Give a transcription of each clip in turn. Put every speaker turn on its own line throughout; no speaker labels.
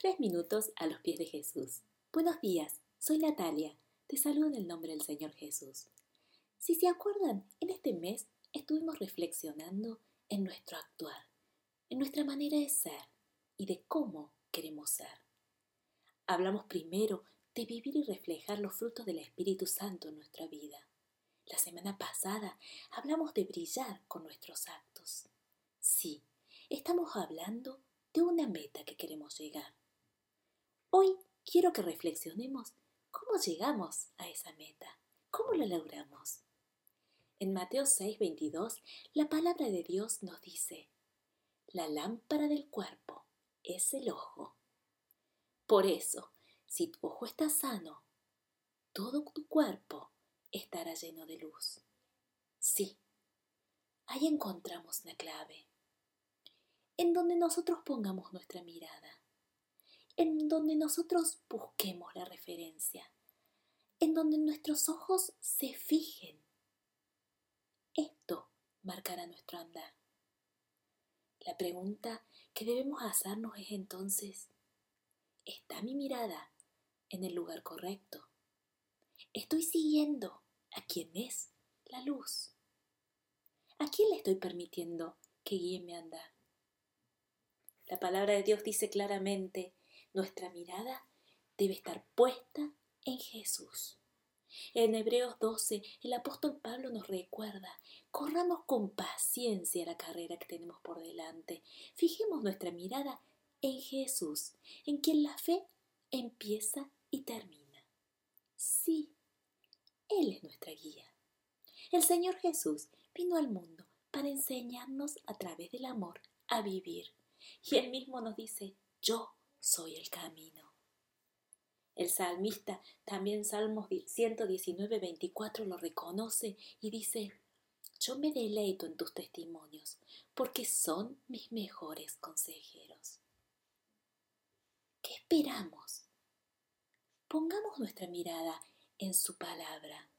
Tres minutos a los pies de Jesús. Buenos días, soy Natalia. Te saludo en el nombre del Señor Jesús. Si se acuerdan, en este mes estuvimos reflexionando en nuestro actuar, en nuestra manera de ser y de cómo queremos ser. Hablamos primero de vivir y reflejar los frutos del Espíritu Santo en nuestra vida. La semana pasada hablamos de brillar con nuestros actos. Sí, estamos hablando de una meta que queremos llegar. Hoy quiero que reflexionemos cómo llegamos a esa meta, cómo la logramos. En Mateo 6:22, la palabra de Dios nos dice, la lámpara del cuerpo es el ojo. Por eso, si tu ojo está sano, todo tu cuerpo estará lleno de luz. Sí, ahí encontramos la clave. En donde nosotros pongamos nuestra mirada en donde nosotros busquemos la referencia, en donde nuestros ojos se fijen. Esto marcará nuestro andar. La pregunta que debemos hacernos es entonces, ¿está mi mirada en el lugar correcto? ¿Estoy siguiendo a quien es la luz? ¿A quién le estoy permitiendo que guíe mi andar? La palabra de Dios dice claramente nuestra mirada debe estar puesta en Jesús. En Hebreos 12, el apóstol Pablo nos recuerda, corramos con paciencia la carrera que tenemos por delante. Fijemos nuestra mirada en Jesús, en quien la fe empieza y termina. Sí, Él es nuestra guía. El Señor Jesús vino al mundo para enseñarnos a través del amor a vivir. Y Él mismo nos dice, yo soy el camino. El salmista, también Salmos 119, 24, lo reconoce y dice, yo me deleito en tus testimonios, porque son mis mejores consejeros. ¿Qué esperamos? Pongamos nuestra mirada en su palabra.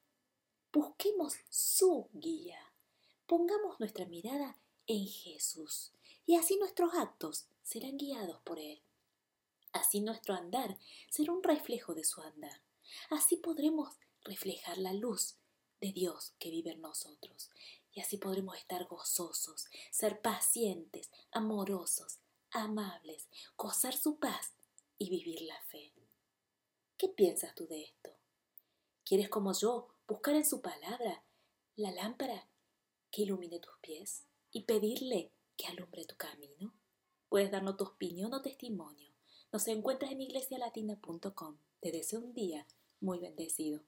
Busquemos su guía. Pongamos nuestra mirada en Jesús y así nuestros actos serán guiados por Él. Así nuestro andar será un reflejo de su andar. Así podremos reflejar la luz de Dios que vive en nosotros. Y así podremos estar gozosos, ser pacientes, amorosos, amables, gozar su paz y vivir la fe. ¿Qué piensas tú de esto? ¿Quieres como yo buscar en su palabra la lámpara que ilumine tus pies y pedirle que alumbre tu camino? Puedes darnos tu opinión o testimonio nos encuentras en iglesialatina.com. Te deseo un día muy bendecido.